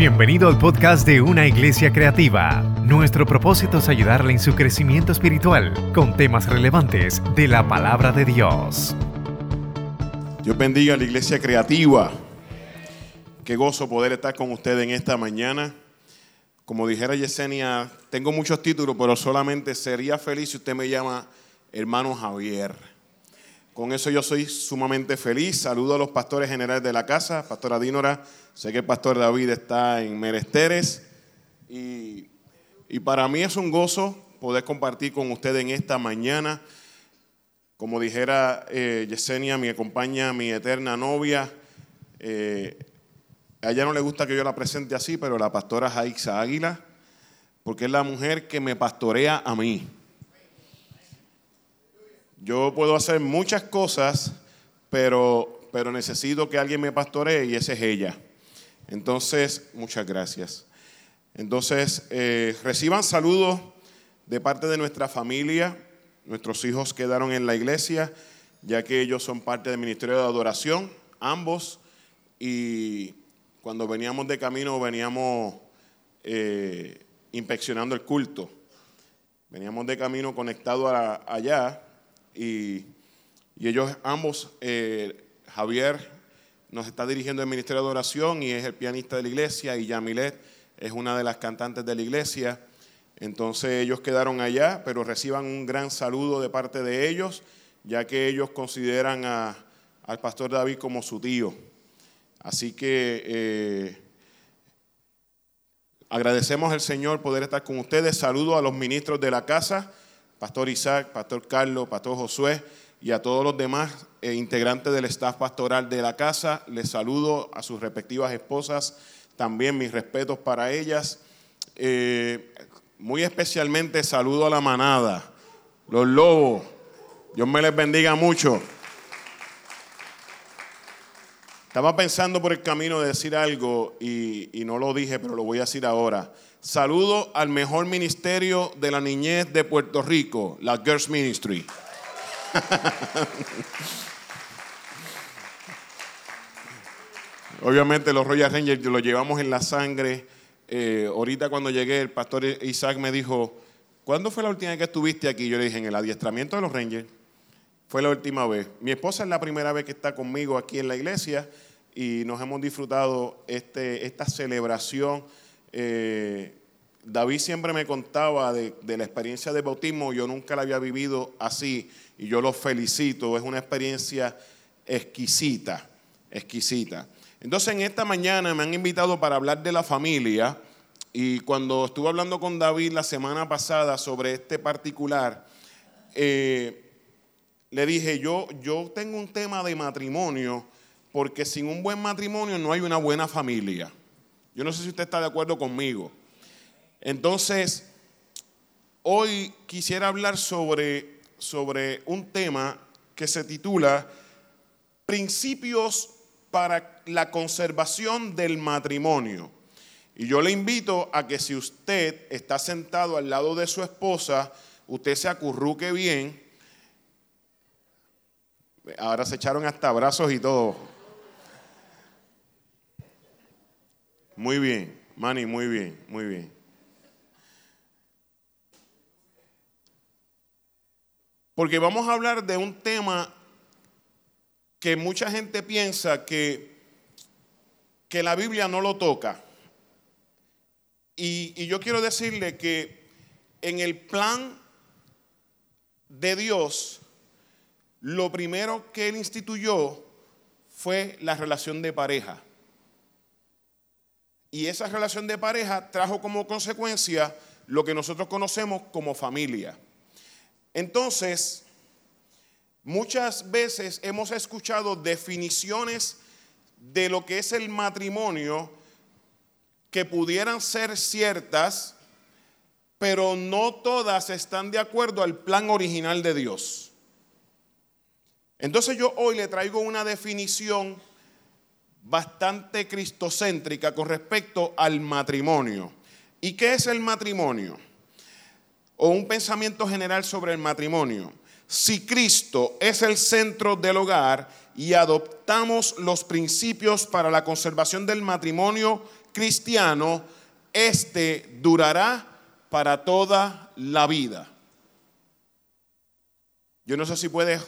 Bienvenido al podcast de Una Iglesia Creativa. Nuestro propósito es ayudarle en su crecimiento espiritual con temas relevantes de la palabra de Dios. Dios bendiga a la Iglesia Creativa. Qué gozo poder estar con ustedes en esta mañana. Como dijera Yesenia, tengo muchos títulos, pero solamente sería feliz si usted me llama hermano Javier. Con eso yo soy sumamente feliz. Saludo a los pastores generales de la casa, pastora Dínora. Sé que el pastor David está en Meresteres. Y, para mí es un gozo poder compartir con ustedes en esta mañana. Como dijera eh, Yesenia, mi acompaña, mi eterna novia. Eh, a ella no le gusta que yo la presente así, pero la pastora Jaixa Águila, porque es la mujer que me pastorea a mí. Yo puedo hacer muchas cosas, pero, pero necesito que alguien me pastoree y esa es ella. Entonces, muchas gracias. Entonces, eh, reciban saludos de parte de nuestra familia. Nuestros hijos quedaron en la iglesia, ya que ellos son parte del Ministerio de Adoración, ambos. Y cuando veníamos de camino, veníamos eh, inspeccionando el culto. Veníamos de camino conectado allá y, ellos ambos, eh, Javier nos está dirigiendo el Ministerio de Oración y es el pianista de la iglesia y Yamilet es una de las cantantes de la iglesia. Entonces ellos quedaron allá, pero reciban un gran saludo de parte de ellos, ya que ellos consideran al pastor David como su tío. Así que eh, agradecemos al Señor poder estar con ustedes. Saludo a los ministros de la casa Pastor Isaac, Pastor Carlos, Pastor Josué y a todos los demás eh, integrantes del staff pastoral de la casa. Les saludo a sus respectivas esposas, también mis respetos para ellas. Eh, muy especialmente saludo a la manada, los lobos. Dios me les bendiga mucho. Estaba pensando por el camino de decir algo y, y no lo dije, pero lo voy a decir ahora. Saludo al mejor ministerio de la niñez de Puerto Rico, la Girls Ministry. Obviamente los Royal Rangers lo llevamos en la sangre. Eh, ahorita cuando llegué, el pastor Isaac me dijo, ¿cuándo fue la última vez que estuviste aquí? Yo le dije, en el adiestramiento de los Rangers. Fue la última vez. Mi esposa es la primera vez que está conmigo aquí en la iglesia y nos hemos disfrutado este, esta celebración eh, David siempre me contaba de, la experiencia de bautismo, yo nunca la había vivido así y yo lo felicito, es una experiencia exquisita, exquisita. Entonces en esta mañana me han invitado para hablar de la familia y cuando estuve hablando con David la semana pasada sobre este particular, eh, le dije, yo, yo tengo un tema de matrimonio porque sin un buen matrimonio no hay una buena familia. Yo no sé si usted está de acuerdo conmigo. Entonces, hoy quisiera hablar sobre, sobre un tema que se titula Principios para la conservación del matrimonio. Y yo le invito a que si usted está sentado al lado de su esposa, usted se acurruque bien. Ahora se echaron hasta abrazos y todo. Muy bien, Manny, muy bien, muy bien. Porque vamos a hablar de un tema que mucha gente piensa que, que la Biblia no lo toca. Y, y yo quiero decirle que en el plan de Dios, lo primero que Él instituyó fue la relación de pareja. Y esa relación de pareja trajo como consecuencia lo que nosotros conocemos como familia. Entonces, muchas veces hemos escuchado definiciones de lo que es el matrimonio que pudieran ser ciertas, pero no todas están de acuerdo al plan original de Dios. Entonces yo hoy le traigo una definición bastante cristocéntrica con respecto al matrimonio. ¿Y qué es el matrimonio? O un pensamiento general sobre el matrimonio. Si Cristo es el centro del hogar y adoptamos los principios para la conservación del matrimonio cristiano, este durará para toda la vida. Yo no sé si puedes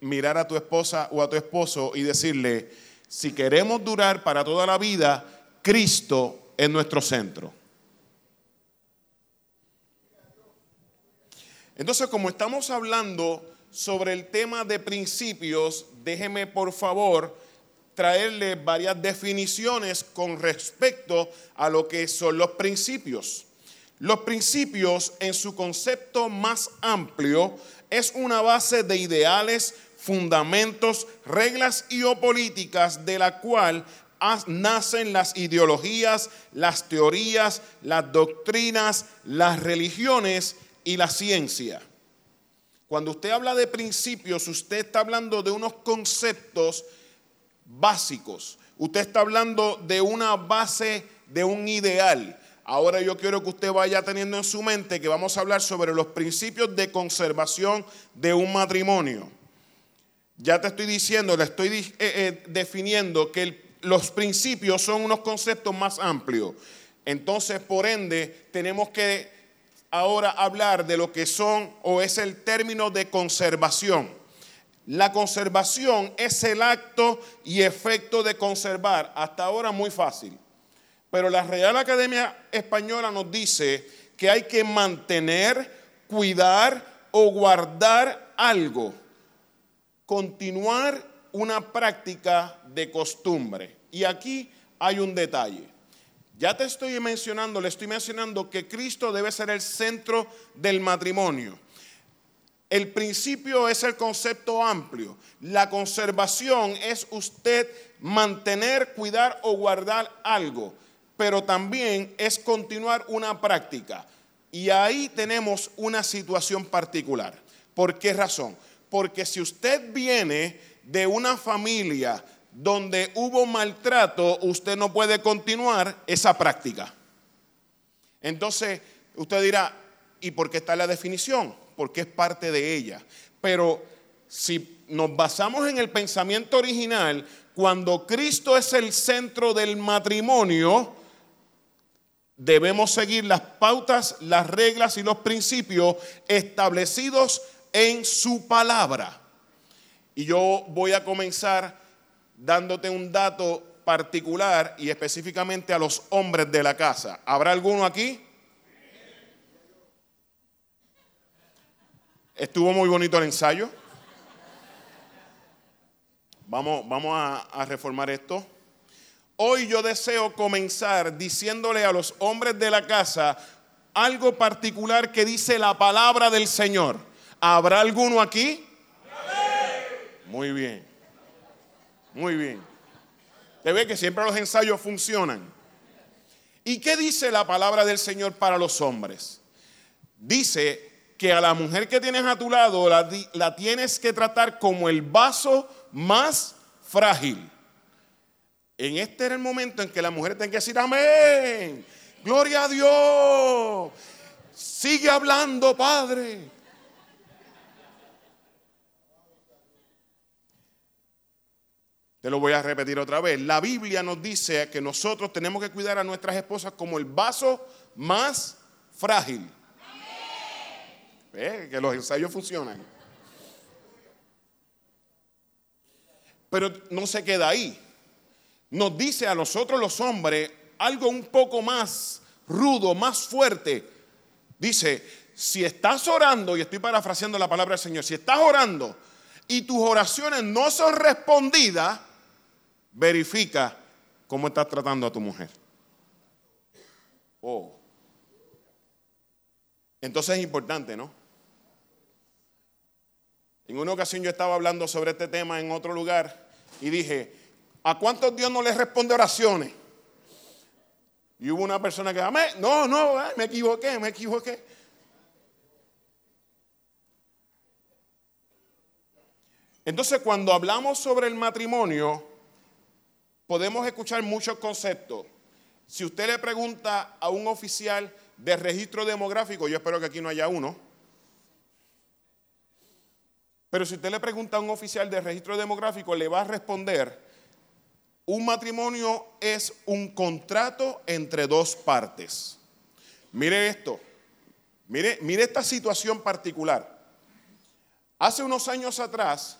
mirar a tu esposa o a tu esposo y decirle, si queremos durar para toda la vida, Cristo es nuestro centro. Entonces, como estamos hablando sobre el tema de principios, déjeme por favor traerle varias definiciones con respecto a lo que son los principios. Los principios en su concepto más amplio es una base de ideales, fundamentos, reglas y o políticas de la cual nacen las ideologías, las teorías, las doctrinas, las religiones y la ciencia. Cuando usted habla de principios, usted está hablando de unos conceptos básicos. Usted está hablando de una base, de un ideal. Ahora yo quiero que usted vaya teniendo en su mente que vamos a hablar sobre los principios de conservación de un matrimonio. Ya te estoy diciendo, le estoy eh, eh, definiendo que los principios son unos conceptos más amplios. Entonces, por ende, tenemos que ahora hablar de lo que son o es el término de conservación. La conservación es el acto y efecto de conservar. Hasta ahora muy fácil. Pero la Real Academia Española nos dice que hay que mantener, cuidar o guardar algo. Continuar una práctica de costumbre. Y aquí hay un detalle. Ya te estoy mencionando, le estoy mencionando que Cristo debe ser el centro del matrimonio. El principio es el concepto amplio. La conservación es usted mantener, cuidar o guardar algo, pero también es continuar una práctica. Y ahí tenemos una situación particular. ¿Por qué razón? Porque si usted viene de una familia donde hubo maltrato, usted no puede continuar esa práctica. Entonces, usted dirá, ¿y por qué está la definición? Porque es parte de ella. Pero si nos basamos en el pensamiento original, cuando Cristo es el centro del matrimonio, debemos seguir las pautas, las reglas y los principios establecidos en su palabra. Y yo voy a comenzar dándote un dato particular y específicamente a los hombres de la casa. ¿Habrá alguno aquí? Estuvo muy bonito el ensayo. Vamos, vamos a, a reformar esto. Hoy yo deseo comenzar diciéndole a los hombres de la casa algo particular que dice la palabra del Señor. ¿Habrá alguno aquí? Muy bien. Muy bien. Te ve que siempre los ensayos funcionan. ¿Y qué dice la palabra del Señor para los hombres? Dice que a la mujer que tienes a tu lado la, la tienes que tratar como el vaso más frágil. En este era el momento en que la mujer tiene que decir amén. Gloria a Dios. Sigue hablando, Padre. Lo voy a repetir otra vez. La Biblia nos dice que nosotros tenemos que cuidar a nuestras esposas como el vaso más frágil. Que los ensayos funcionan. Pero no se queda ahí. Nos dice a nosotros los hombres algo un poco más rudo, más fuerte. Dice, si estás orando, y estoy parafraseando la palabra del Señor, si estás orando y tus oraciones no son respondidas, verifica cómo estás tratando a tu mujer. Oh. Entonces es importante, ¿no? En una ocasión yo estaba hablando sobre este tema en otro lugar y dije, ¿a cuántos Dios no les responde oraciones? Y hubo una persona que, no, no, me equivoqué, me equivoqué. Entonces cuando hablamos sobre el matrimonio, podemos escuchar muchos conceptos. Si usted le pregunta a un oficial de registro demográfico, yo espero que aquí no haya uno, Pero si usted le pregunta a un oficial de registro demográfico, le va a responder, un matrimonio es un contrato entre dos partes. Mire esto, mire, mire esta situación particular. Hace unos años atrás,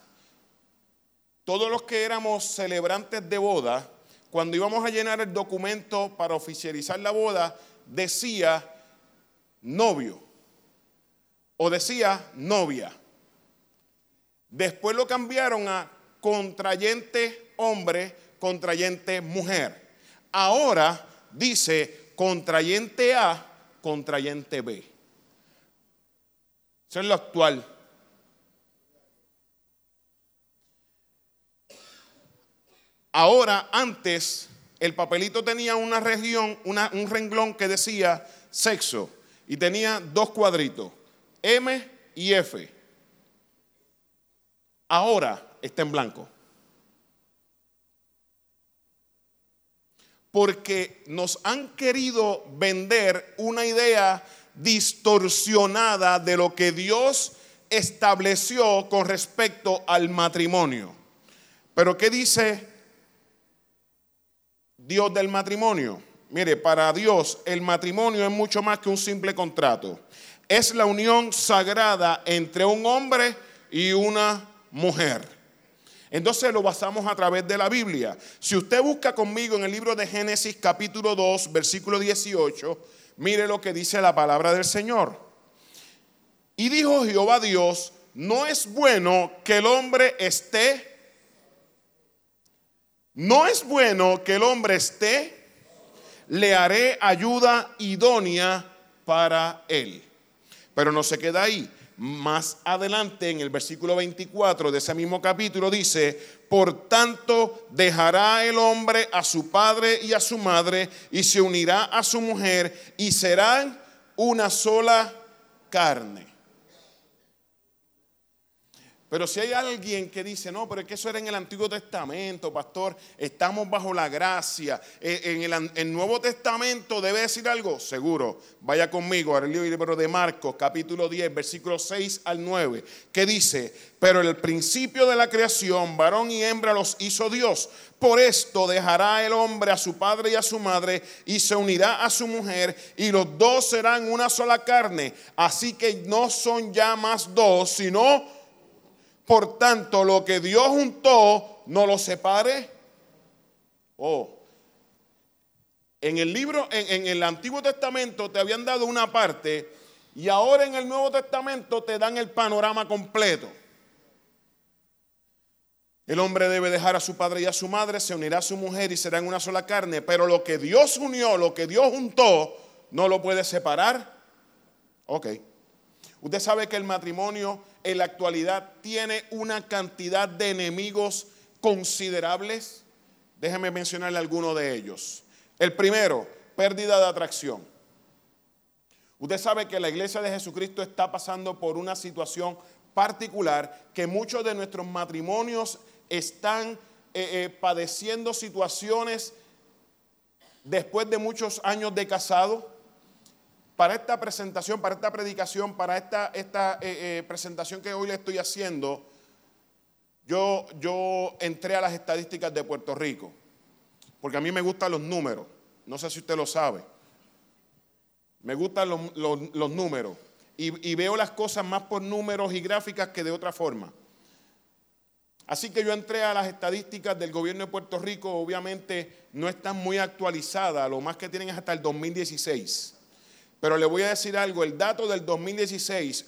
todos los que éramos celebrantes de boda, cuando íbamos a llenar el documento para oficializar la boda, decía novio o decía novia. Después lo cambiaron a contrayente hombre, contrayente mujer. Ahora dice contrayente A, contrayente B. Eso es lo actual. Ahora, antes, el papelito tenía una región, un renglón que decía sexo y tenía dos cuadritos, M y F. Ahora está en blanco. Porque nos han querido vender una idea distorsionada de lo que Dios estableció con respecto al matrimonio. Pero ¿qué dice Dios del matrimonio? Mire, para Dios el matrimonio es mucho más que un simple contrato. Es la unión sagrada entre un hombre y una mujer. Entonces lo basamos a través de la Biblia. Si usted busca conmigo en el libro de Génesis capítulo 2, versículo 18, mire lo que dice la palabra del Señor. Y dijo Jehová Dios, no es bueno que el hombre esté, no es bueno que el hombre esté, le haré ayuda idónea para él. Pero no se queda ahí más adelante en el versículo 24 de ese mismo capítulo dice, por tanto dejará el hombre a su padre y a su madre y se unirá a su mujer y serán una sola carne. Pero si hay alguien que dice, no, pero es que eso era en el Antiguo Testamento, pastor, estamos bajo la gracia. Eh, en el, Nuevo Testamento debe decir algo, seguro. Vaya conmigo al libro de Marcos, capítulo 10, versículos 6 al 9, que dice, pero el principio de la creación, varón y hembra los hizo Dios. Por esto dejará el hombre a su padre y a su madre y se unirá a su mujer y los dos serán una sola carne. Así que no son ya más dos, sino por tanto, lo que Dios juntó, no lo separe. Oh. En el libro, en, el Antiguo Testamento te habían dado una parte y ahora en el Nuevo Testamento te dan el panorama completo. El hombre debe dejar a su padre y a su madre, se unirá a su mujer y serán una sola carne. Pero lo que Dios unió, lo que Dios juntó, no lo puede separar. Ok. Usted sabe que el matrimonio en la actualidad tiene una cantidad de enemigos considerables. Déjeme mencionarle algunos de ellos. El primero, pérdida de atracción. Usted sabe que la iglesia de Jesucristo está pasando por una situación particular, que muchos de nuestros matrimonios están eh, eh, padeciendo situaciones después de muchos años de casado para esta presentación, para esta predicación, para esta, esta eh, eh, presentación que hoy le estoy haciendo, yo, yo entré a las estadísticas de Puerto Rico, porque a mí me gustan los números, no sé si usted lo sabe, me gustan los, números. Y, y veo las cosas más por números y gráficas que de otra forma. Así que yo entré a las estadísticas del gobierno de Puerto Rico, obviamente no están muy actualizadas, lo más que tienen es hasta el 2016. Pero le voy a decir algo, el dato del 2016,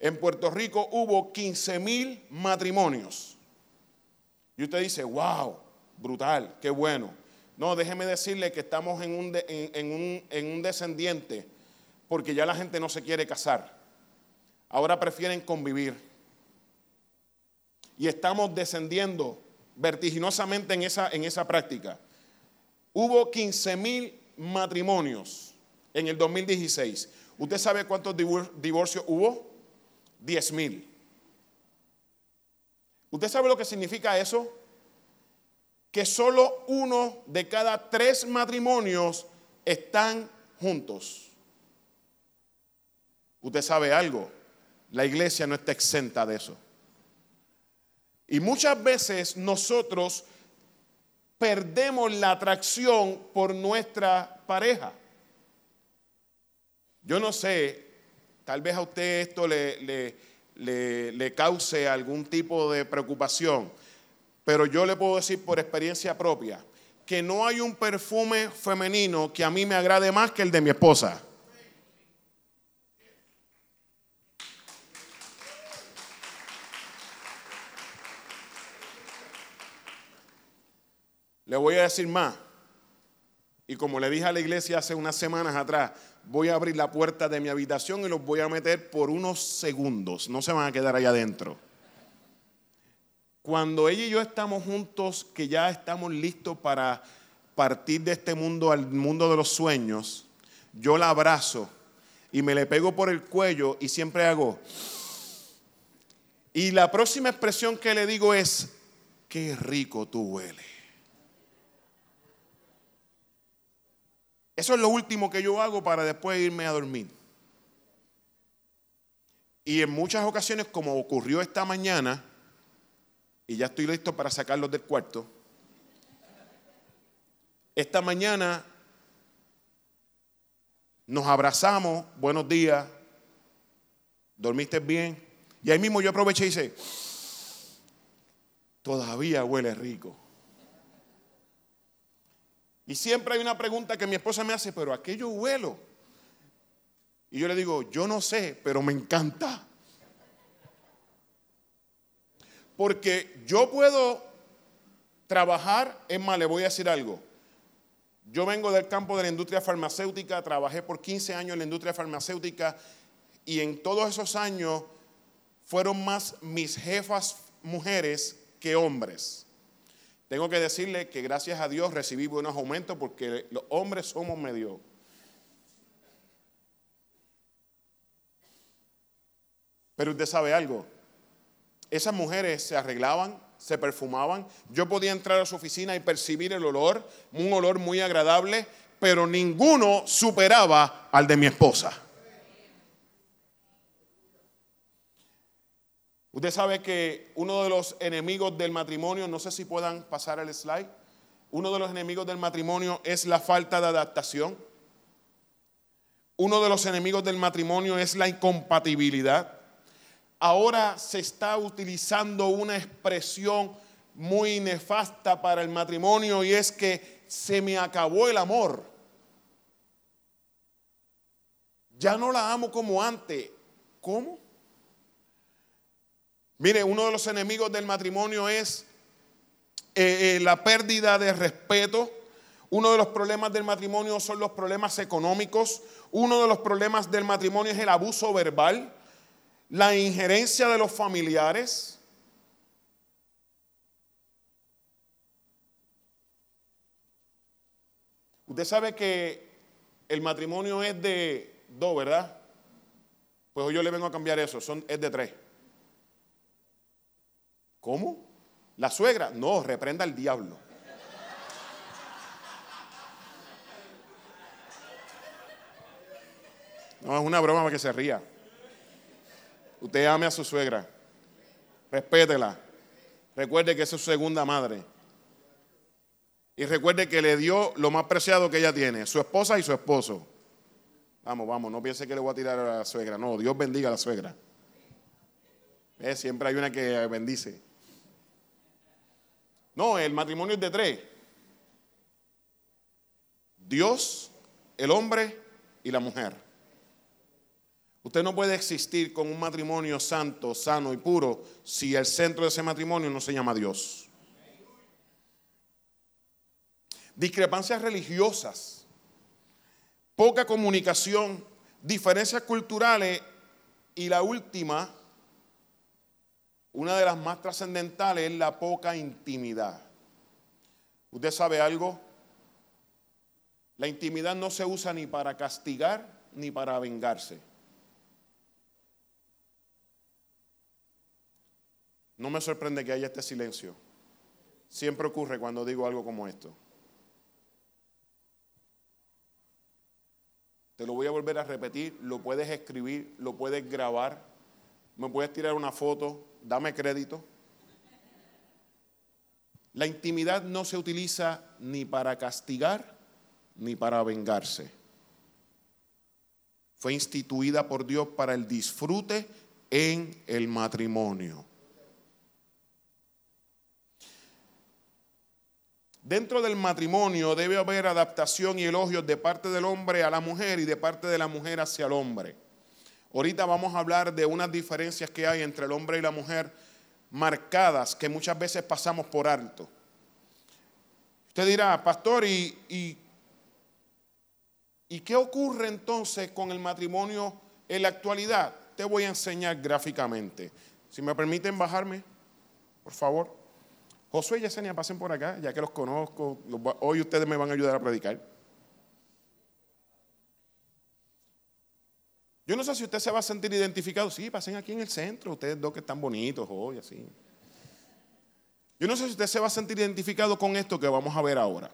en Puerto Rico hubo 15 mil matrimonios. Y usted dice, wow, brutal, qué bueno. No, déjeme decirle que estamos en un, en un descendiente porque ya la gente no se quiere casar. Ahora prefieren convivir. Y estamos descendiendo vertiginosamente en esa, en esa práctica. Hubo 15 mil matrimonios en el 2016. ¿Usted sabe cuántos divorcios hubo? 10 mil. ¿Usted sabe lo que significa eso? Que solo uno de cada tres matrimonios están juntos. Usted sabe algo, la iglesia no está exenta de eso. Y muchas veces nosotros perdemos la atracción por nuestra pareja. Yo no sé, tal vez a usted esto le, le, cause algún tipo de preocupación, pero yo le puedo decir por experiencia propia que no hay un perfume femenino que a mí me agrade más que el de mi esposa. Le voy a decir más. Y como le dije a la iglesia hace unas semanas atrás, voy a abrir la puerta de mi habitación y los voy a meter por unos segundos. No se van a quedar allá adentro. Cuando ella y yo estamos juntos, que ya estamos listos para partir de este mundo al mundo de los sueños, yo la abrazo y me le pego por el cuello y siempre hago. Y la próxima expresión que le digo es, qué rico tú hueles. Eso es lo último que yo hago para después irme a dormir. Y en muchas ocasiones, como ocurrió esta mañana, y ya estoy listo para sacarlos del cuarto, esta mañana nos abrazamos, buenos días, dormiste bien, y ahí mismo yo aproveché y hice, todavía huele rico. Y siempre hay una pregunta que mi esposa me hace, pero aquello huelo. Y yo le digo, yo no sé, pero me encanta. Porque yo puedo trabajar, es más, le voy a decir algo. Yo vengo del campo de la industria farmacéutica, trabajé por 15 años en la industria farmacéutica y en todos esos años fueron más mis jefas mujeres que hombres. Tengo que decirle que gracias a Dios recibí buenos aumentos porque los hombres somos medio. Pero usted sabe algo. Esas mujeres se arreglaban, se perfumaban. Yo podía entrar a su oficina y percibir el olor, un olor muy agradable, pero ninguno superaba al de mi esposa. Usted sabe que uno de los enemigos del matrimonio, no sé si puedan pasar el slide, uno de los enemigos del matrimonio es la falta de adaptación. Uno de los enemigos del matrimonio es la incompatibilidad. Ahora se está utilizando una expresión muy nefasta para el matrimonio y es que se me acabó el amor. Ya no la amo como antes. ¿Cómo? Mire, uno de los enemigos del matrimonio es eh, eh, la pérdida de respeto. Uno de los problemas del matrimonio son los problemas económicos. Uno de los problemas del matrimonio es el abuso verbal, la injerencia de los familiares. Usted sabe que el matrimonio es de dos, ¿verdad? Pues yo le vengo a cambiar eso, son, es de tres. ¿Cómo? La suegra, no, reprenda al diablo. No, es una broma para que se ría. Usted ame a su suegra. Respétela. Recuerde que es su segunda madre. Y recuerde que le dio lo más preciado que ella tiene, su esposa y su esposo. Vamos, vamos, no piense que le voy a tirar a la suegra. No, Dios bendiga a la suegra. Siempre hay una que bendice. No, el matrimonio es de tres. Dios, el hombre y la mujer. Usted no puede existir con un matrimonio santo, sano y puro si el centro de ese matrimonio no se llama Dios. Discrepancias religiosas, poca comunicación, diferencias culturales y la última, una de las más trascendentales es la poca intimidad. ¿Usted sabe algo? La intimidad no se usa ni para castigar ni para vengarse. No me sorprende que haya este silencio. Siempre ocurre cuando digo algo como esto. Te lo voy a volver a repetir, lo puedes escribir, lo puedes grabar, me puedes tirar una foto, dame crédito. La intimidad no se utiliza ni para castigar ni para vengarse. Fue instituida por Dios para el disfrute en el matrimonio. Dentro del matrimonio debe haber adaptación y elogios de parte del hombre a la mujer y de parte de la mujer hacia el hombre. Ahorita vamos a hablar de unas diferencias que hay entre el hombre y la mujer marcadas que muchas veces pasamos por alto. Usted dirá, pastor, ¿y, y, qué ocurre entonces con el matrimonio en la actualidad? Te voy a enseñar gráficamente. Si me permiten bajarme, por favor. Josué y Yesenia, pasen por acá, ya que los conozco. Hoy ustedes me van a ayudar a predicar. Yo no sé si usted se va a sentir identificado. Sí, pasen aquí en el centro, ustedes dos que están bonitos hoy, así. Yo no sé si usted se va a sentir identificado con esto que vamos a ver ahora.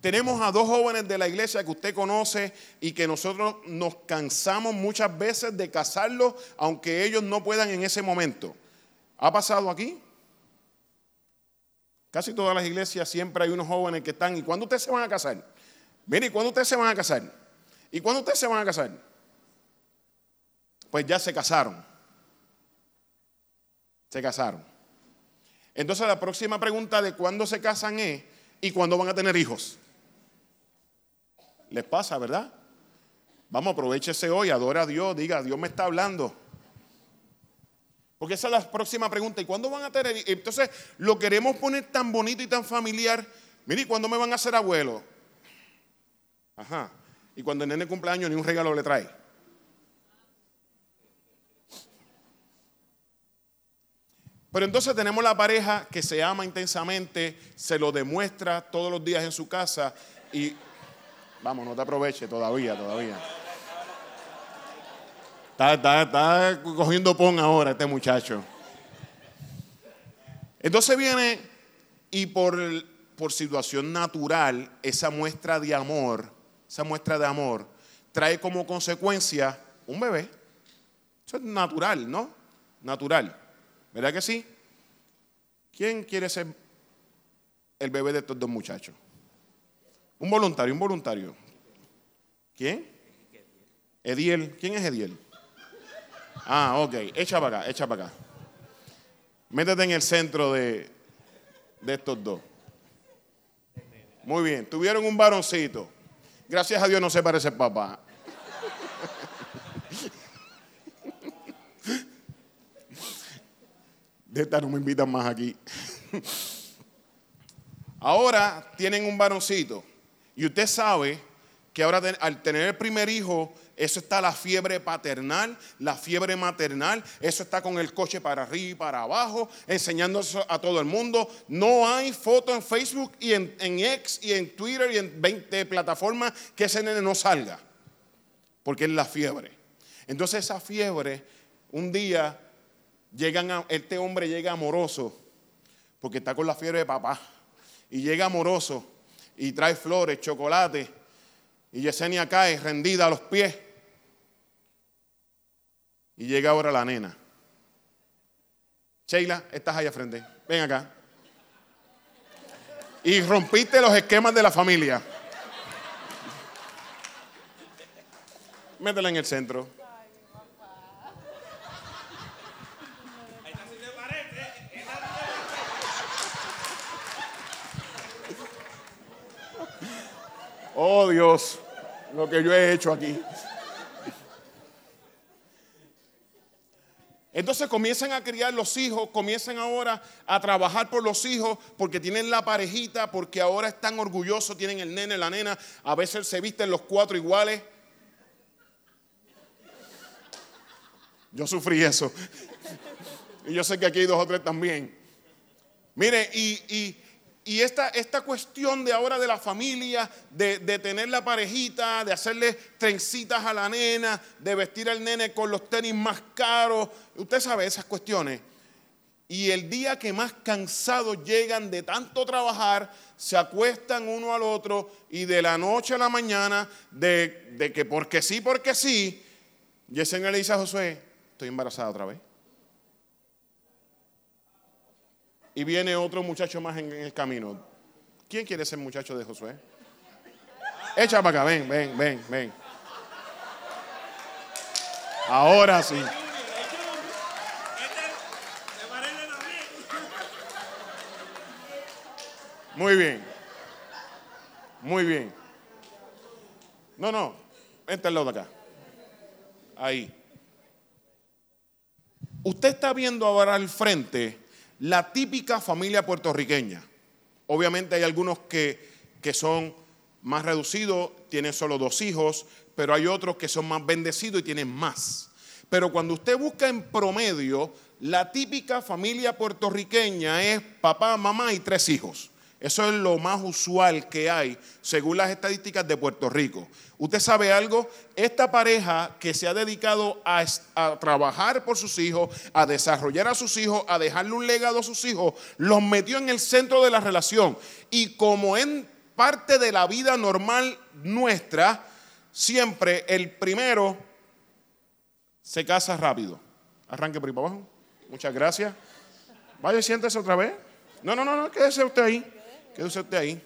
Tenemos a dos jóvenes de la iglesia que usted conoce y que nosotros nos cansamos muchas veces de casarlos, aunque ellos no puedan en ese momento. ¿Ha pasado aquí? Casi todas las iglesias siempre hay unos jóvenes que están. ¿Y cuándo ustedes se van a casar? Mire, ¿y cuándo ustedes se van a casar? ¿Y cuándo ustedes se van a casar? Pues ya se casaron. Se casaron. Entonces la próxima pregunta de cuándo se casan es, ¿y cuándo van a tener hijos? Les pasa, ¿verdad? Vamos, aprovechese hoy, adora a Dios, diga, Dios me está hablando. Porque esa es la próxima pregunta. ¿Y cuándo van a tener? Entonces, lo queremos poner tan bonito y tan familiar. Mire, ¿cuándo me van a hacer abuelo? Ajá. Y cuando el nene cumpleaños ni un regalo le trae. Pero entonces tenemos la pareja que se ama intensamente, se lo demuestra todos los días en su casa y vamos, no te aproveche todavía, todavía. Está, cogiendo pon ahora este muchacho. Entonces viene y por, por situación natural, esa muestra de amor, esa muestra de amor, trae como consecuencia un bebé. Eso es natural, ¿no? Natural. ¿Verdad que sí? ¿Quién quiere ser el bebé de estos dos muchachos? Un voluntario, un voluntario. ¿Quién? Ediel. ¿Quién es Ediel? Ah, ok. Echa para acá, echa para acá. Métete en el centro de, de estos dos. Muy bien. Tuvieron un varoncito. Gracias a Dios no se parece papá. De no me invitan más aquí. Ahora tienen un varoncito. Y usted sabe que ahora al tener el primer hijo eso está la fiebre paternal, la fiebre maternal, eso está con el coche para arriba y para abajo, enseñando a todo el mundo. No hay foto en Facebook y en, en X y en Twitter y en 20 plataformas que ese nene no salga, porque es la fiebre. Entonces esa fiebre, un día llegan este hombre llega amoroso, porque está con la fiebre de papá, y llega amoroso y trae flores, chocolate, y Yesenia cae rendida a los pies. Y llega ahora la nena. Sheila, estás allá frente. Ven acá. Y rompiste los esquemas de la familia. Métela en el centro. Oh Dios, lo que yo he hecho aquí. Entonces comienzan a criar los hijos, comienzan ahora a trabajar por los hijos porque tienen la parejita, porque ahora están orgullosos, tienen el nene, la nena, a veces se visten los cuatro iguales. Yo sufrí eso. Y yo sé que aquí hay dos o tres también. Mire, y, y esta, esta, cuestión de ahora de la familia, de, tener la parejita, de hacerle trencitas a la nena, de vestir al nene con los tenis más caros, usted sabe esas cuestiones. Y el día que más cansados llegan de tanto trabajar, se acuestan uno al otro y de la noche a la mañana, de, de que porque sí, porque sí, Yesenia le dice a Josué, estoy embarazada otra vez. Y viene otro muchacho más en, el camino. ¿Quién quiere ser muchacho de Josué? Echa para acá, ven, ven, ven, ven. Ahora sí. Muy bien. Muy bien. No, no. Vente al lado de acá. Ahí. Usted está viendo ahora al frente la típica familia puertorriqueña. Obviamente hay algunos que, que son más reducidos, tienen solo dos hijos, pero hay otros que son más bendecidos y tienen más. Pero cuando usted busca en promedio, la típica familia puertorriqueña es papá, mamá y tres hijos. Eso es lo más usual que hay según las estadísticas de Puerto Rico. ¿Usted sabe algo? Esta pareja que se ha dedicado a, trabajar por sus hijos, a desarrollar a sus hijos, a dejarle un legado a sus hijos, los metió en el centro de la relación. Y como en parte de la vida normal nuestra, siempre el primero se casa rápido. Arranque por ahí para abajo. Muchas gracias. Vaya siéntese otra vez. No, no, no, no, quédese usted ahí. Quédese usted ahí.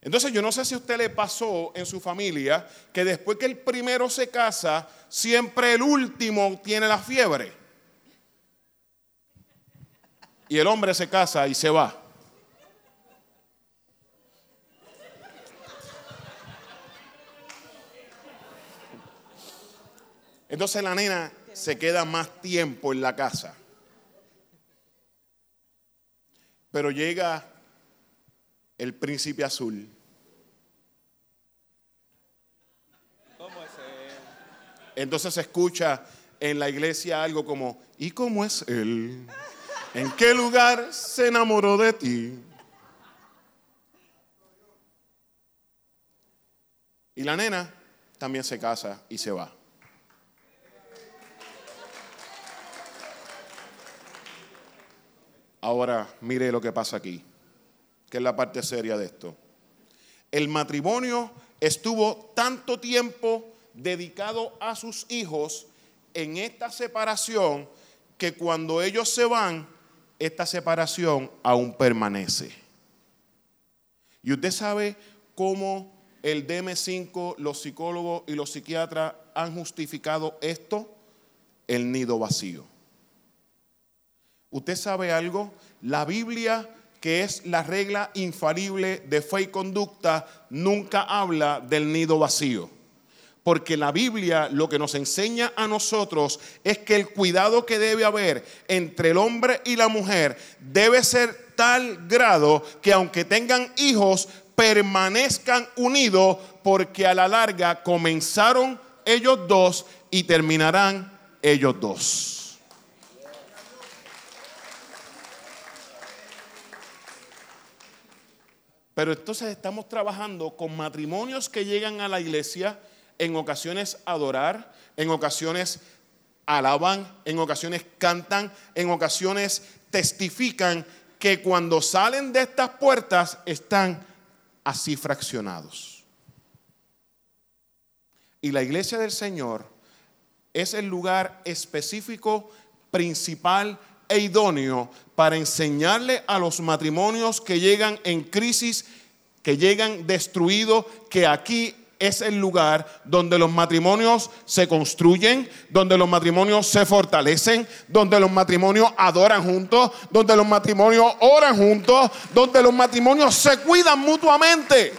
Entonces yo no sé si a usted le pasó en su familia que después que el primero se casa, siempre el último tiene la fiebre. Y el hombre se casa y se va. Entonces la nena se queda más tiempo en la casa. Pero llega el príncipe azul. ¿Cómo es él? Entonces se escucha en la iglesia algo como, ¿y cómo es él? ¿En qué lugar se enamoró de ti? Y la nena también se casa y se va. Ahora mire lo que pasa aquí que es la parte seria de esto. El matrimonio estuvo tanto tiempo dedicado a sus hijos en esta separación que cuando ellos se van, esta separación aún permanece. Y usted sabe cómo el DM5, los psicólogos y los psiquiatras han justificado esto, el nido vacío. ¿Usted sabe algo? La Biblia que es la regla infalible de fe y conducta, nunca habla del nido vacío. Porque la Biblia lo que nos enseña a nosotros es que el cuidado que debe haber entre el hombre y la mujer debe ser tal grado que aunque tengan hijos, permanezcan unidos porque a la larga comenzaron ellos dos y terminarán ellos dos. Pero entonces estamos trabajando con matrimonios que llegan a la iglesia, en ocasiones adorar, en ocasiones alaban, en ocasiones cantan, en ocasiones testifican que cuando salen de estas puertas están así fraccionados. Y la iglesia del Señor es el lugar específico, principal e idóneo para enseñarle a los matrimonios que llegan en crisis, que llegan destruidos, que aquí es el lugar donde los matrimonios se construyen, donde los matrimonios se fortalecen, donde los matrimonios adoran juntos, donde los matrimonios oran juntos, donde los matrimonios se cuidan mutuamente.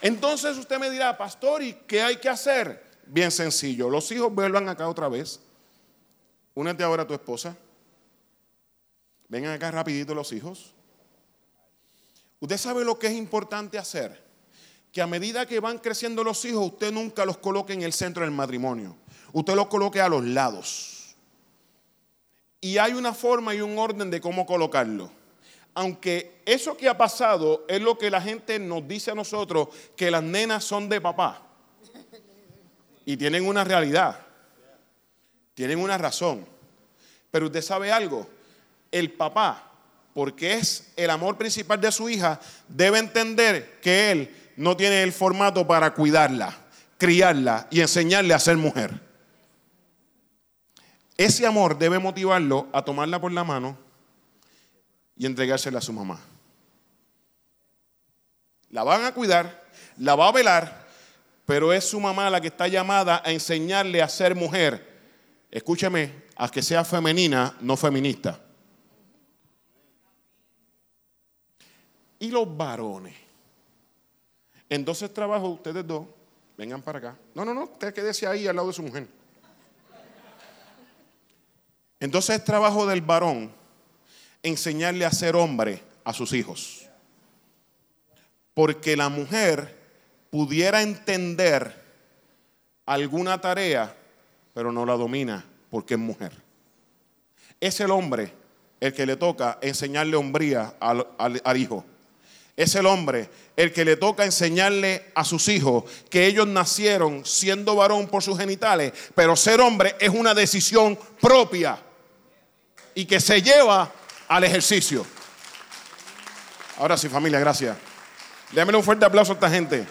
Entonces usted me dirá, pastor, ¿y qué hay que hacer? Bien sencillo, los hijos vuelvan acá otra vez. Únete ahora a tu esposa. Vengan acá rapidito los hijos. Usted sabe lo que es importante hacer. Que a medida que van creciendo los hijos, usted nunca los coloque en el centro del matrimonio. Usted los coloque a los lados. Y hay una forma y un orden de cómo colocarlo. Aunque eso que ha pasado es lo que la gente nos dice a nosotros, que las nenas son de papá. Y tienen una realidad. Tienen una razón. Pero usted sabe algo, el papá, porque es el amor principal de su hija, debe entender que él no tiene el formato para cuidarla, criarla y enseñarle a ser mujer. Ese amor debe motivarlo a tomarla por la mano y entregársela a su mamá. La van a cuidar, la va a velar, pero es su mamá la que está llamada a enseñarle a ser mujer. Escúcheme, a que sea femenina, no feminista. Y los varones. Entonces trabajo ustedes dos, vengan para acá. No, no, no, usted quédese ahí al lado de su mujer. Entonces es trabajo del varón enseñarle a ser hombre a sus hijos. Porque la mujer pudiera entender alguna tarea, pero no la domina porque es mujer. Es el hombre el que le toca enseñarle hombría al, hijo. Es el hombre el que le toca enseñarle a sus hijos que ellos nacieron siendo varón por sus genitales, pero ser hombre es una decisión propia y que se lleva al ejercicio. Ahora sí, familia, gracias. Démele un fuerte aplauso a esta gente.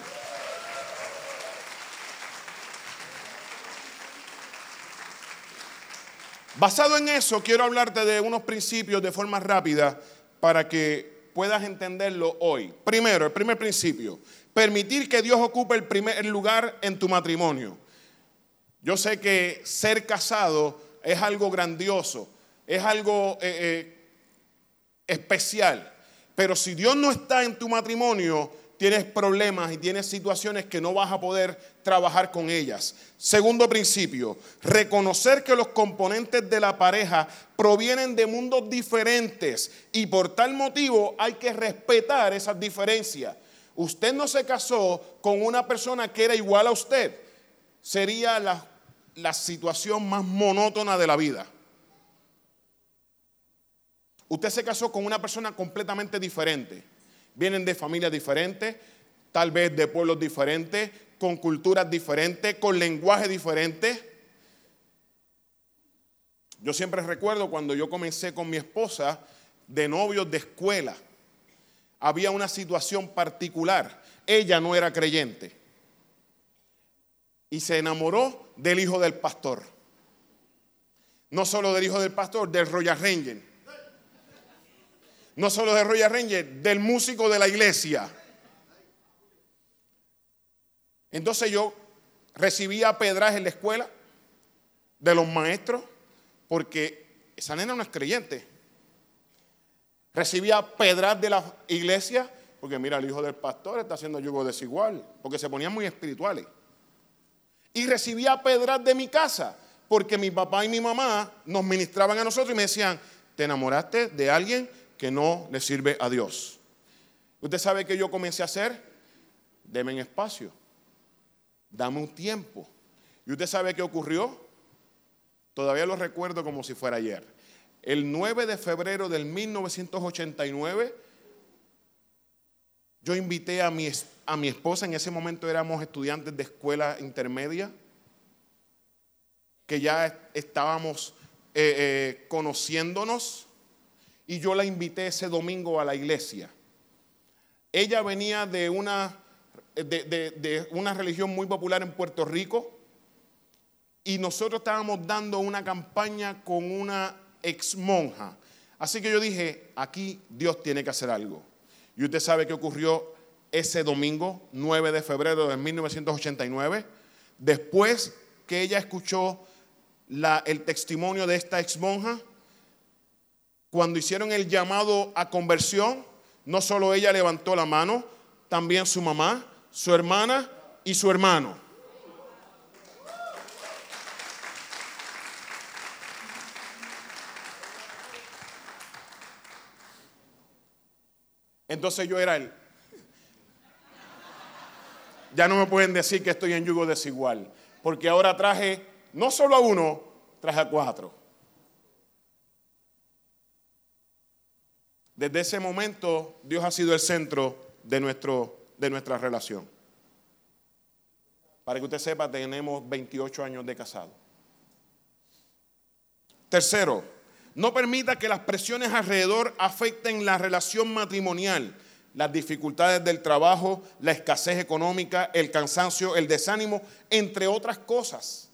Basado en eso, quiero hablarte de unos principios de forma rápida para que puedas entenderlo hoy. Primero, el primer principio, permitir que Dios ocupe el primer lugar en tu matrimonio. Yo sé que ser casado es algo grandioso, es algo eh, eh, especial. Pero si Dios no está en tu matrimonio, tienes problemas y tienes situaciones que no vas a poder trabajar con ellas. Segundo principio, reconocer que los componentes de la pareja provienen de mundos diferentes y por tal motivo hay que respetar esas diferencias. Usted no se casó con una persona que era igual a usted. Sería la, la situación más monótona de la vida. Usted se casó con una persona completamente diferente. Vienen de familias diferentes, tal vez de pueblos diferentes, con culturas diferentes, con lenguaje diferente. Yo siempre recuerdo cuando yo comencé con mi esposa de novios de escuela. Había una situación particular. Ella no era creyente. Y se enamoró del hijo del pastor. No solo del hijo del pastor, del Royal Ranger no solo de Royal Ranger, del músico de la iglesia. Entonces yo recibía pedras en la escuela de los maestros, porque esa nena no es creyente. Recibía pedras de la iglesia, porque mira, el hijo del pastor está haciendo yugo desigual, porque se ponían muy espirituales. Y recibía pedras de mi casa, porque mi papá y mi mamá nos ministraban a nosotros y me decían, ¿te enamoraste de alguien que no le sirve a Dios. ¿Usted sabe que yo comencé a hacer? Deme en espacio. Dame un tiempo. ¿Y usted sabe qué ocurrió? Todavía lo recuerdo como si fuera ayer. El 9 de febrero del 1989, yo invité a mi, a mi esposa, en ese momento éramos estudiantes de escuela intermedia, que ya estábamos eh, eh, conociéndonos y yo la invité ese domingo a la iglesia. Ella venía de una, de, una religión muy popular en Puerto Rico y nosotros estábamos dando una campaña con una ex monja. Así que yo dije, aquí Dios tiene que hacer algo. Y usted sabe qué ocurrió ese domingo, 9 de febrero de 1989, después que ella escuchó la, el testimonio de esta ex monja, cuando hicieron el llamado a conversión, no solo ella levantó la mano, también su mamá, su hermana y su hermano. Entonces yo era él. Ya no me pueden decir que estoy en yugo desigual, porque ahora traje no solo a uno, traje a cuatro. Desde ese momento Dios ha sido el centro de, nuestro, de nuestra relación. Para que usted sepa, tenemos 28 años de casado. Tercero, no permita que las presiones alrededor afecten la relación matrimonial, las dificultades del trabajo, la escasez económica, el cansancio, el desánimo, entre otras cosas.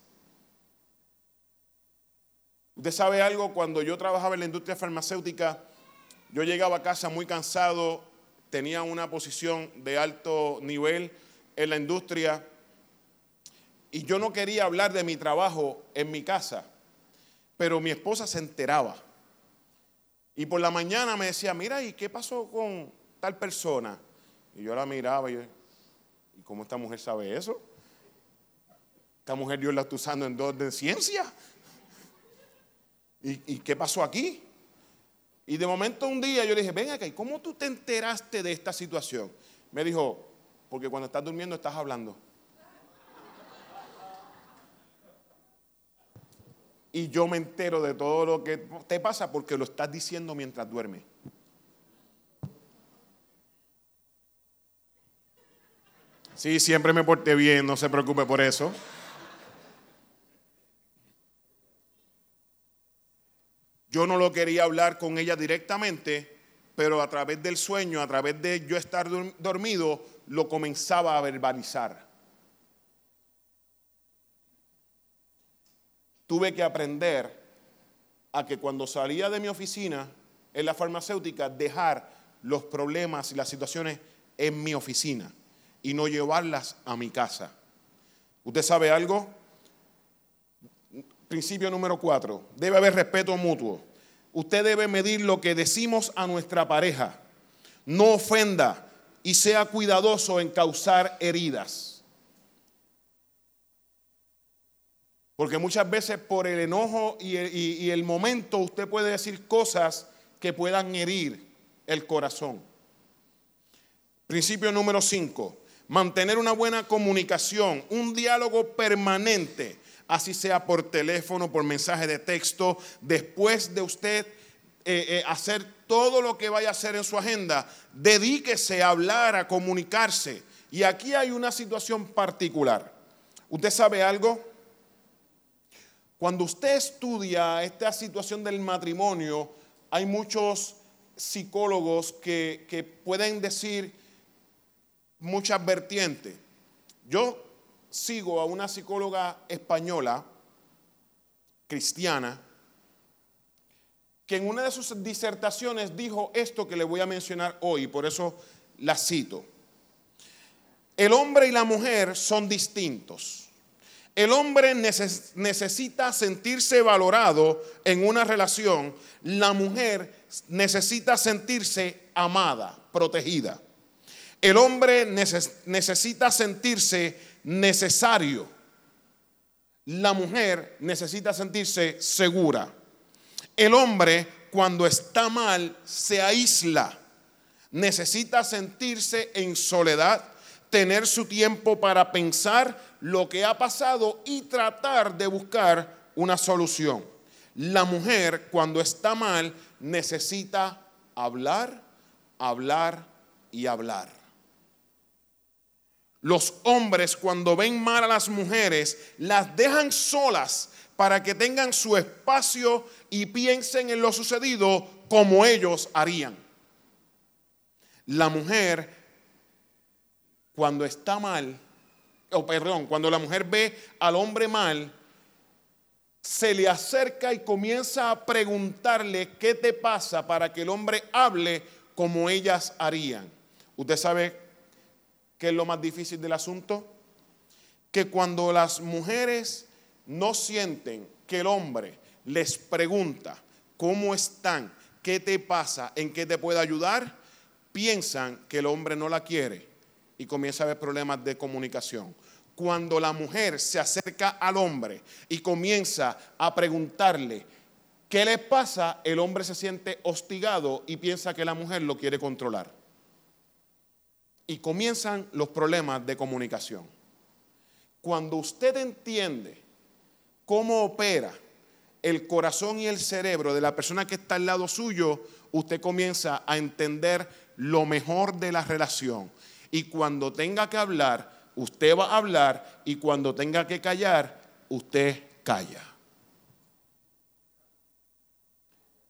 Usted sabe algo, cuando yo trabajaba en la industria farmacéutica, yo llegaba a casa muy cansado, tenía una posición de alto nivel en la industria y yo no quería hablar de mi trabajo en mi casa, pero mi esposa se enteraba. Y por la mañana me decía, mira, ¿y qué pasó con tal persona? Y yo la miraba y yo, ¿y cómo esta mujer sabe eso? Esta mujer Dios la está usando en dos de ciencia. ¿Y, qué pasó aquí? Y de momento un día yo le dije, ven acá, ¿y cómo tú te enteraste de esta situación? Me dijo, porque cuando estás durmiendo estás hablando. Y yo me entero de todo lo que te pasa porque lo estás diciendo mientras duermes. Sí, siempre me porté bien, no se preocupe por eso. Yo no lo quería hablar con ella directamente, pero a través del sueño, a través de yo estar dormido, lo comenzaba a verbalizar. Tuve que aprender a que cuando salía de mi oficina en la farmacéutica, dejar los problemas y las situaciones en mi oficina y no llevarlas a mi casa. ¿Usted sabe algo? Principio número cuatro, debe haber respeto mutuo. Usted debe medir lo que decimos a nuestra pareja. No ofenda y sea cuidadoso en causar heridas. Porque muchas veces por el enojo y el, momento usted puede decir cosas que puedan herir el corazón. Principio número 5. Mantener una buena comunicación, un diálogo permanente así sea por teléfono, por mensaje de texto, después de usted eh, eh, hacer todo lo que vaya a hacer en su agenda, dedíquese a hablar, a comunicarse. Y aquí hay una situación particular. ¿Usted sabe algo? Cuando usted estudia esta situación del matrimonio, hay muchos psicólogos que, que pueden decir muchas vertientes. Yo sigo a una psicóloga española, cristiana, que en una de sus disertaciones dijo esto que le voy a mencionar hoy, por eso la cito. El hombre y la mujer son distintos. El hombre necesita sentirse valorado en una relación, la mujer necesita sentirse amada, protegida. El hombre necesita sentirse necesario. La mujer necesita sentirse segura. El hombre cuando está mal se aísla. Necesita sentirse en soledad, tener su tiempo para pensar lo que ha pasado y tratar de buscar una solución. La mujer cuando está mal necesita hablar, hablar y hablar. Los hombres cuando ven mal a las mujeres, las dejan solas para que tengan su espacio y piensen en lo sucedido como ellos harían. La mujer, cuando está mal, o perdón, cuando la mujer ve al hombre mal, se le acerca y comienza a preguntarle qué te pasa para que el hombre hable como ellas harían. Usted sabe ¿Qué es lo más difícil del asunto? Que cuando las mujeres no sienten que el hombre les pregunta cómo están, qué te pasa, en qué te puede ayudar, piensan que el hombre no la quiere y comienza a haber problemas de comunicación. Cuando la mujer se acerca al hombre y comienza a preguntarle qué le pasa, el hombre se siente hostigado y piensa que la mujer lo quiere controlar y comienzan los problemas de comunicación. Cuando usted entiende cómo opera el corazón y el cerebro de la persona que está al lado suyo, usted comienza a entender lo mejor de la relación. Y cuando tenga que hablar, usted va a hablar y cuando tenga que callar, usted calla.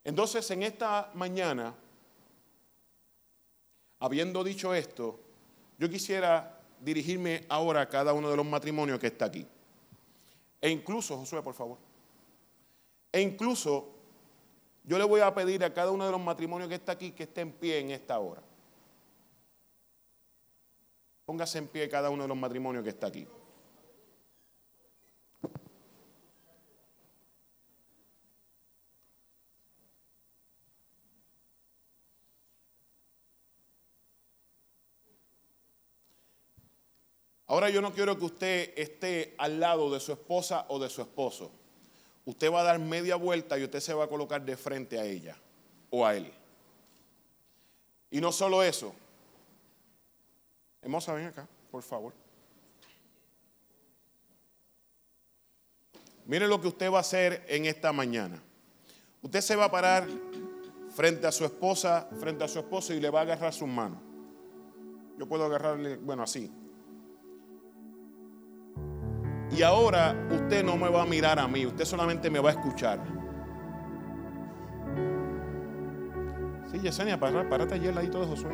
Entonces, en esta mañana, habiendo dicho esto, yo quisiera dirigirme ahora a cada uno de los matrimonios que está aquí. E incluso, Josué, por favor. E incluso yo le voy a pedir a cada uno de los matrimonios que está aquí que esté en pie en esta hora. Póngase en pie cada uno de los matrimonios que está aquí. Ahora yo no quiero que usted esté al lado de su esposa o de su esposo. Usted va a dar media vuelta y usted se va a colocar de frente a ella o a él. Y no solo eso. Hermosa, ven acá, por favor. Mire lo que usted va a hacer en esta mañana. Usted se va a parar frente a su esposa, frente a su esposo y le va a agarrar sus manos. Yo puedo agarrarle, bueno, así, y ahora usted no me va a mirar a mí, usted solamente me va a escuchar. Sí, Yesenia, párate allí al ladito de Josué.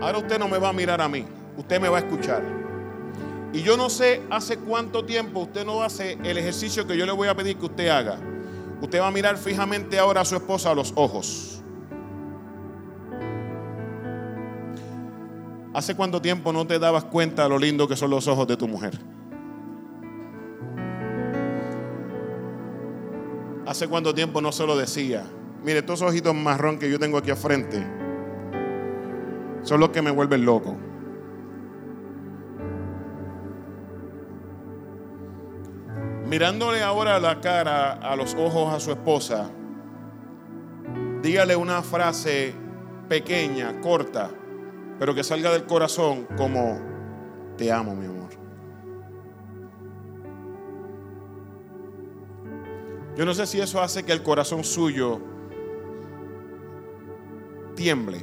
Ahora usted no me va a mirar a mí, usted me va a escuchar. Y yo no sé hace cuánto tiempo usted no hace el ejercicio que yo le voy a pedir que usted haga. Usted va a mirar fijamente ahora a su esposa a los ojos. ¿Hace cuánto tiempo no te dabas cuenta de lo lindo que son los ojos de tu mujer? ¿Hace cuánto tiempo no se lo decía? Mire, estos ojitos marrón que yo tengo aquí al frente son los que me vuelven loco. Mirándole ahora la cara a los ojos a su esposa, dígale una frase pequeña, corta, pero que salga del corazón como te amo, mi amor. Yo no sé si eso hace que el corazón suyo tiemble.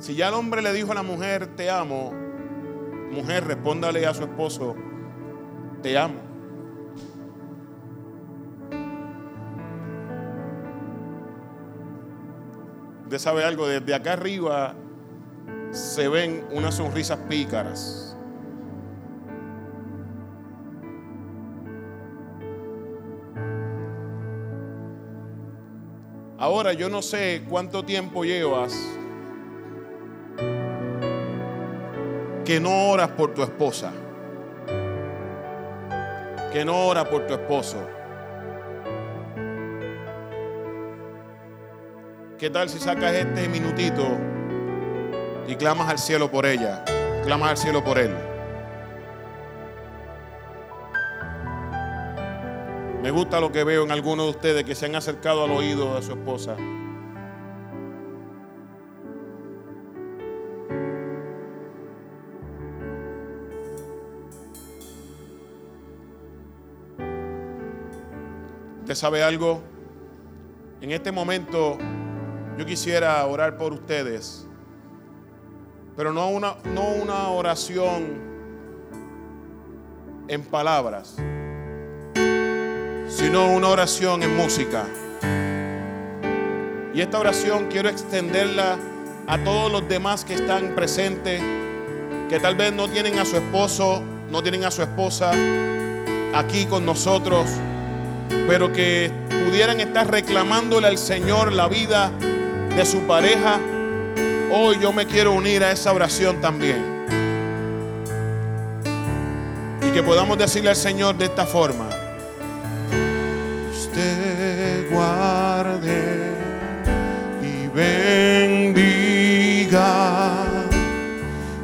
Si ya el hombre le dijo a la mujer, te amo, mujer, respóndale a su esposo, te amo. Usted sabe algo, desde acá arriba se ven unas sonrisas pícaras. Ahora yo no sé cuánto tiempo llevas que no oras por tu esposa, que no oras por tu esposo. ¿Qué tal si sacas este minutito y clamas al cielo por ella? Clamas al cielo por él. Me gusta lo que veo en algunos de ustedes que se han acercado al oído de su esposa. ¿Usted sabe algo? En este momento yo quisiera orar por ustedes, pero no una, no una oración en palabras, sino una oración en música. Y esta oración quiero extenderla a todos los demás que están presentes, que tal vez no tienen a su esposo, no tienen a su esposa aquí con nosotros, pero que pudieran estar reclamándole al Señor la vida de su pareja, hoy yo me quiero unir a esa oración también. Y que podamos decirle al Señor de esta forma. Usted guarde y bendiga,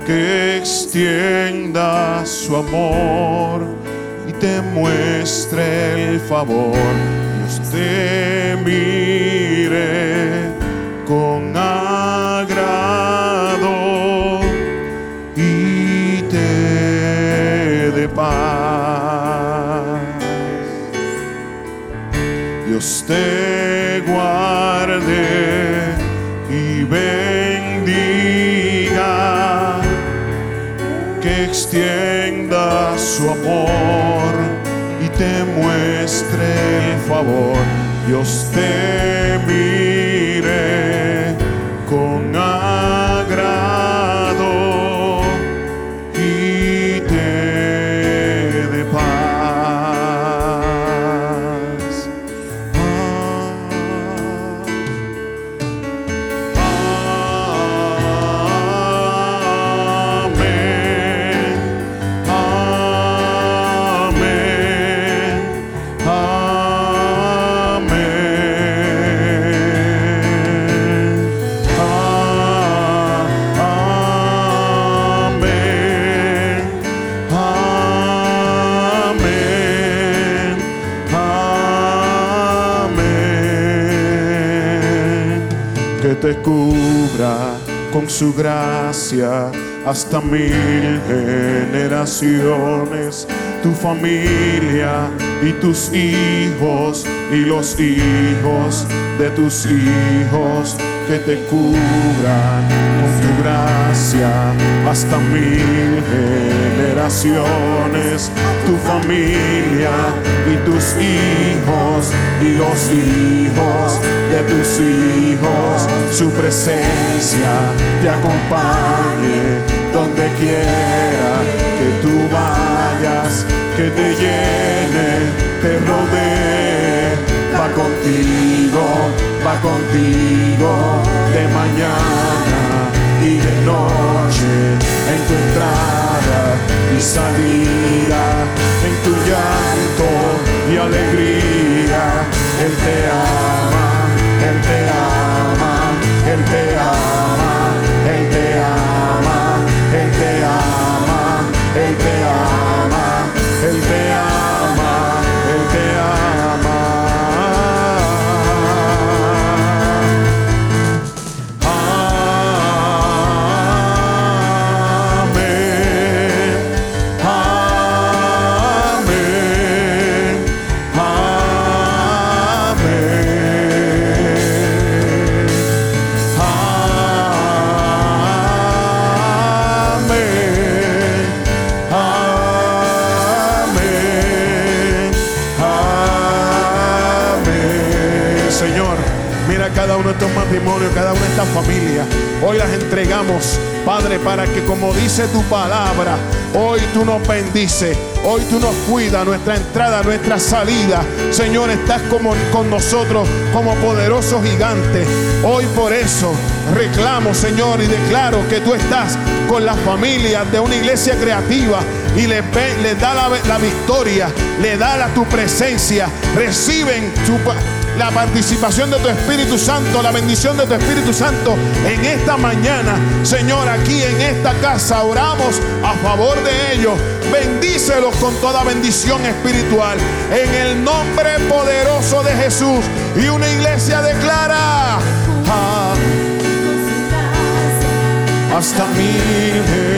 que extienda su amor y te muestre el favor. Y usted mire con agrado y te de paz. Dios te guarde y bendiga, que extienda su amor y te muestre el favor. Dios te mire su gracia hasta mil generaciones, tu familia y tus hijos y los hijos de tus hijos que te cubran con tu gracia hasta mil generaciones, tu familia y tus hijos y los hijos de tus hijos, su presencia te acompañe donde quiera que tú vayas, que te llene, te rodee, va contigo va contigo de mañana y de noche, en tu entrada y salida, en tu llanto y alegría. Familias. Hoy las entregamos, Padre, para que como dice tu palabra, hoy tú nos bendices, hoy tú nos cuidas, nuestra entrada, nuestra salida. Señor, estás como con nosotros como poderoso gigante. Hoy por eso reclamo, Señor, y declaro que tú estás con las familias de una iglesia creativa y les, les da la, la victoria, le da la, tu presencia, reciben tu la participación de tu Espíritu Santo, la bendición de tu Espíritu Santo en esta mañana. Señor, aquí en esta casa oramos a favor de ellos. Bendícelos con toda bendición espiritual. En el nombre poderoso de Jesús. Y una iglesia declara. "Ah, hasta mil